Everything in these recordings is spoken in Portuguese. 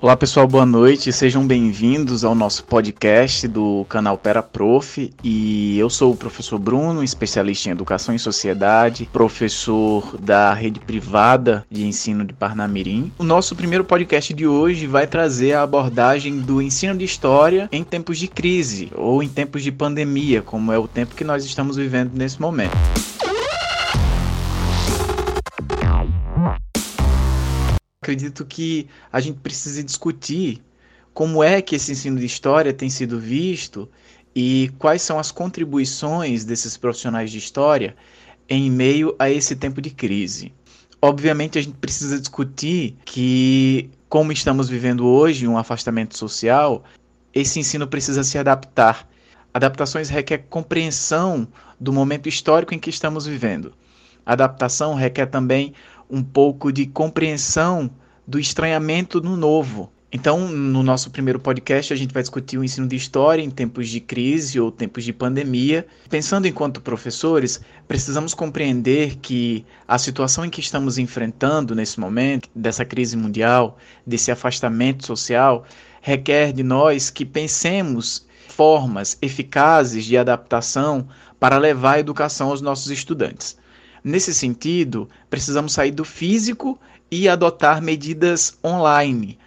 Olá pessoal, boa noite, sejam bem-vindos ao nosso podcast do canal Pera Prof. E eu sou o professor Bruno, especialista em educação e sociedade, professor da rede privada de ensino de Parnamirim. O nosso primeiro podcast de hoje vai trazer a abordagem do ensino de história em tempos de crise ou em tempos de pandemia, como é o tempo que nós estamos vivendo nesse momento. Acredito que a gente precisa discutir como é que esse ensino de história tem sido visto e quais são as contribuições desses profissionais de história em meio a esse tempo de crise. Obviamente, a gente precisa discutir que, como estamos vivendo hoje, um afastamento social, esse ensino precisa se adaptar. Adaptações requer compreensão do momento histórico em que estamos vivendo. Adaptação requer também um pouco de compreensão do estranhamento no novo. Então, no nosso primeiro podcast, a gente vai discutir o ensino de história em tempos de crise ou tempos de pandemia. Pensando enquanto professores, precisamos compreender que a situação em que estamos enfrentando nesse momento, dessa crise mundial, desse afastamento social, requer de nós que pensemos formas eficazes de adaptação para levar a educação aos nossos estudantes. Nesse sentido, precisamos sair do físico e adotar medidas online.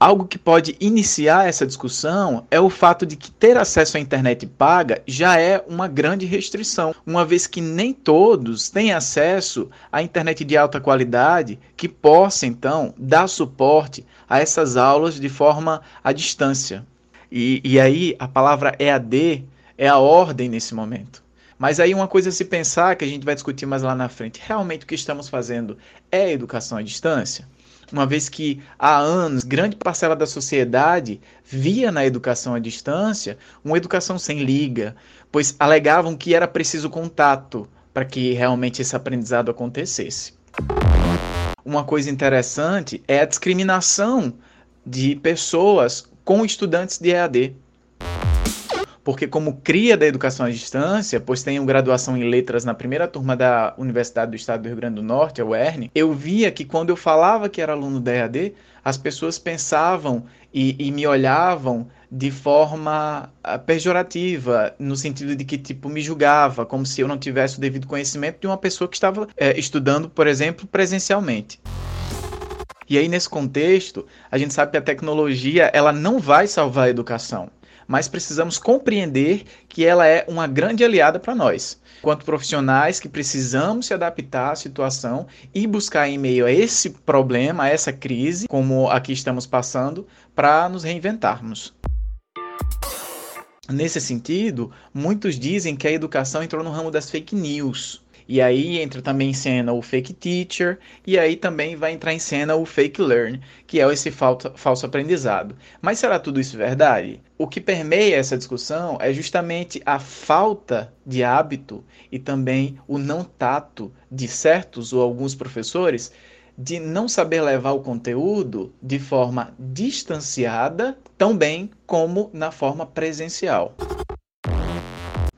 Algo que pode iniciar essa discussão é o fato de que ter acesso à internet paga já é uma grande restrição, uma vez que nem todos têm acesso à internet de alta qualidade que possa então dar suporte a essas aulas de forma à distância. E, e aí a palavra EAD é a ordem nesse momento. Mas aí uma coisa a se pensar, que a gente vai discutir mais lá na frente, realmente o que estamos fazendo é educação à distância? Uma vez que há anos grande parcela da sociedade via na educação à distância uma educação sem liga, pois alegavam que era preciso contato para que realmente esse aprendizado acontecesse. Uma coisa interessante é a discriminação de pessoas com estudantes de EAD porque como cria da educação à distância, pois tenho graduação em letras na primeira turma da Universidade do Estado do Rio Grande do Norte, a UERN, eu via que quando eu falava que era aluno da EAD, as pessoas pensavam e, e me olhavam de forma ah, pejorativa, no sentido de que, tipo, me julgava, como se eu não tivesse o devido conhecimento de uma pessoa que estava é, estudando, por exemplo, presencialmente. E aí, nesse contexto, a gente sabe que a tecnologia ela não vai salvar a educação mas precisamos compreender que ela é uma grande aliada para nós. Quanto profissionais que precisamos se adaptar à situação e buscar em meio a esse problema, a essa crise, como aqui estamos passando, para nos reinventarmos. Nesse sentido, muitos dizem que a educação entrou no ramo das fake news. E aí entra também em cena o fake teacher, e aí também vai entrar em cena o fake learn, que é esse falso, falso aprendizado. Mas será tudo isso verdade? O que permeia essa discussão é justamente a falta de hábito e também o não tato de certos ou alguns professores de não saber levar o conteúdo de forma distanciada, tão bem como na forma presencial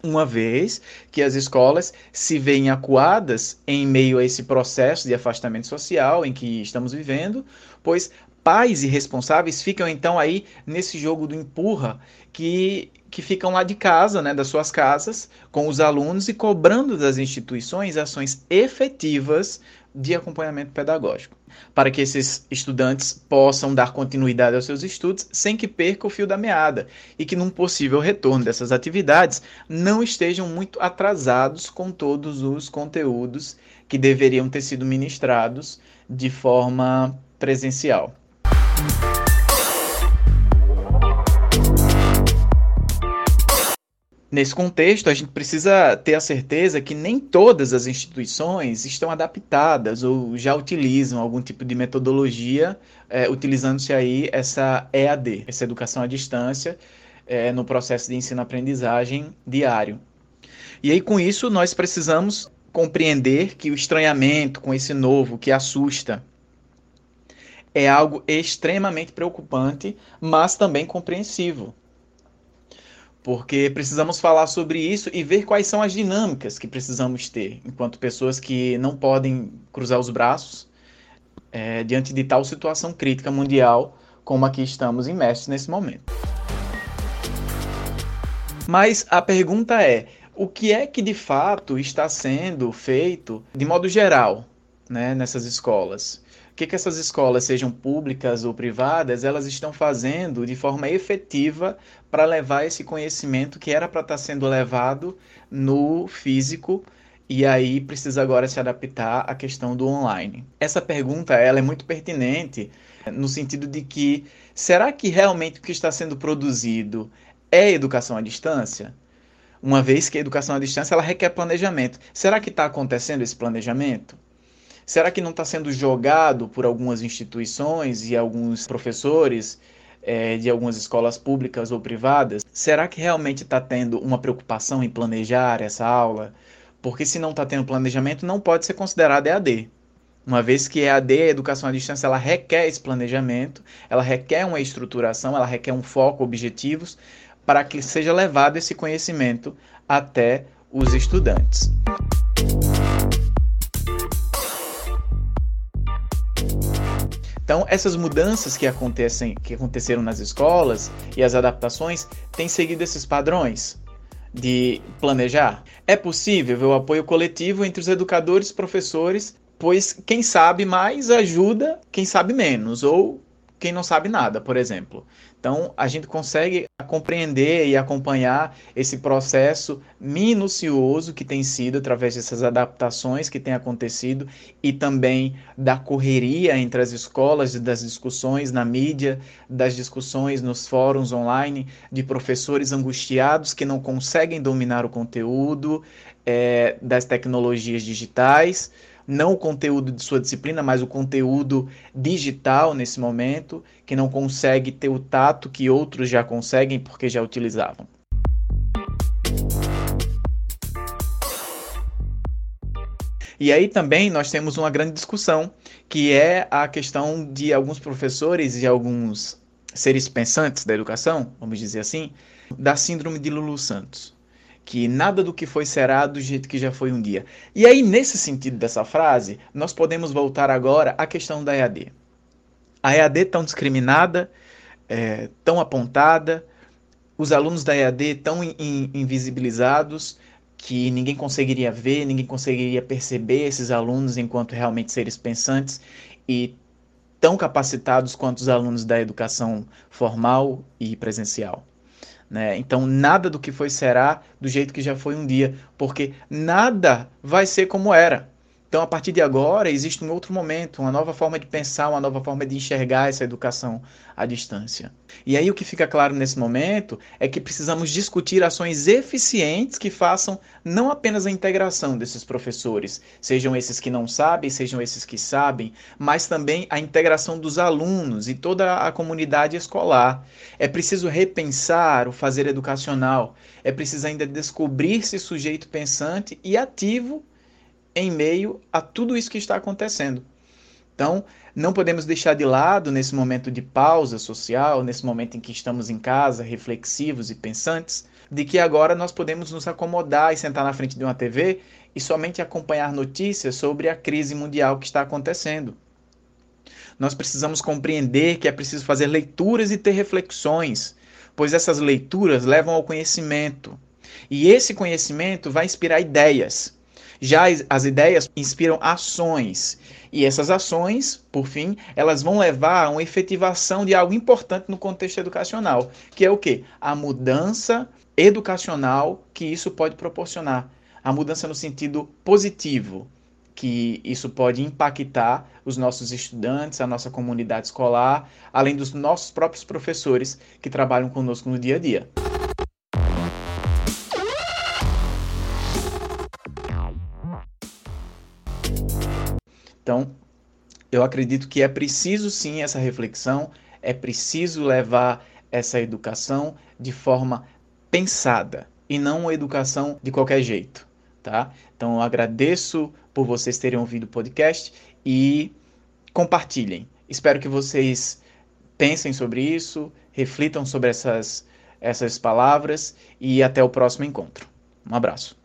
uma vez que as escolas se veem acuadas em meio a esse processo de afastamento social em que estamos vivendo, pois pais e responsáveis ficam então aí nesse jogo do empurra que, que ficam lá de casa, né, das suas casas, com os alunos e cobrando das instituições ações efetivas de acompanhamento pedagógico, para que esses estudantes possam dar continuidade aos seus estudos sem que perca o fio da meada e que, num possível retorno dessas atividades, não estejam muito atrasados com todos os conteúdos que deveriam ter sido ministrados de forma presencial. Nesse contexto, a gente precisa ter a certeza que nem todas as instituições estão adaptadas ou já utilizam algum tipo de metodologia, é, utilizando-se aí essa EAD, essa educação à distância, é, no processo de ensino-aprendizagem diário. E aí, com isso, nós precisamos compreender que o estranhamento com esse novo que assusta é algo extremamente preocupante, mas também compreensivo porque precisamos falar sobre isso e ver quais são as dinâmicas que precisamos ter enquanto pessoas que não podem cruzar os braços é, diante de tal situação crítica mundial como a que estamos imersos nesse momento. Mas a pergunta é: o que é que de fato está sendo feito de modo geral né, nessas escolas? Que, que essas escolas, sejam públicas ou privadas, elas estão fazendo de forma efetiva para levar esse conhecimento que era para estar tá sendo levado no físico e aí precisa agora se adaptar à questão do online. Essa pergunta ela é muito pertinente no sentido de que será que realmente o que está sendo produzido é educação à distância? Uma vez que a educação à distância ela requer planejamento. Será que está acontecendo esse planejamento? Será que não está sendo jogado por algumas instituições e alguns professores é, de algumas escolas públicas ou privadas? Será que realmente está tendo uma preocupação em planejar essa aula? Porque se não está tendo planejamento, não pode ser considerado EAD. Uma vez que EAD, a educação à distância, ela requer esse planejamento, ela requer uma estruturação, ela requer um foco, objetivos, para que seja levado esse conhecimento até os estudantes. Então, essas mudanças que, acontecem, que aconteceram nas escolas e as adaptações têm seguido esses padrões de planejar? É possível o apoio coletivo entre os educadores e professores, pois quem sabe mais ajuda quem sabe menos, ou quem não sabe nada, por exemplo. Então, a gente consegue compreender e acompanhar esse processo minucioso que tem sido através dessas adaptações que têm acontecido e também da correria entre as escolas, das discussões na mídia, das discussões nos fóruns online, de professores angustiados que não conseguem dominar o conteúdo é, das tecnologias digitais não o conteúdo de sua disciplina, mas o conteúdo digital nesse momento, que não consegue ter o tato que outros já conseguem porque já utilizavam. E aí também nós temos uma grande discussão, que é a questão de alguns professores e alguns seres pensantes da educação, vamos dizer assim, da síndrome de Lulu Santos que nada do que foi será do jeito que já foi um dia. E aí, nesse sentido dessa frase, nós podemos voltar agora à questão da EAD. A EAD tão discriminada, é, tão apontada, os alunos da EAD tão in, invisibilizados que ninguém conseguiria ver, ninguém conseguiria perceber esses alunos enquanto realmente seres pensantes e tão capacitados quanto os alunos da educação formal e presencial. Né? Então, nada do que foi será do jeito que já foi um dia, porque nada vai ser como era. Então, a partir de agora, existe um outro momento, uma nova forma de pensar, uma nova forma de enxergar essa educação à distância. E aí, o que fica claro nesse momento é que precisamos discutir ações eficientes que façam não apenas a integração desses professores, sejam esses que não sabem, sejam esses que sabem, mas também a integração dos alunos e toda a comunidade escolar. É preciso repensar o fazer educacional, é preciso ainda descobrir-se sujeito pensante e ativo em meio a tudo isso que está acontecendo. Então, não podemos deixar de lado, nesse momento de pausa social, nesse momento em que estamos em casa, reflexivos e pensantes, de que agora nós podemos nos acomodar e sentar na frente de uma TV e somente acompanhar notícias sobre a crise mundial que está acontecendo. Nós precisamos compreender que é preciso fazer leituras e ter reflexões, pois essas leituras levam ao conhecimento. E esse conhecimento vai inspirar ideias. Já as ideias inspiram ações. E essas ações, por fim, elas vão levar a uma efetivação de algo importante no contexto educacional, que é o quê? A mudança educacional que isso pode proporcionar. A mudança no sentido positivo, que isso pode impactar os nossos estudantes, a nossa comunidade escolar, além dos nossos próprios professores que trabalham conosco no dia a dia. Então, eu acredito que é preciso sim essa reflexão, é preciso levar essa educação de forma pensada e não uma educação de qualquer jeito, tá? Então, eu agradeço por vocês terem ouvido o podcast e compartilhem. Espero que vocês pensem sobre isso, reflitam sobre essas, essas palavras e até o próximo encontro. Um abraço.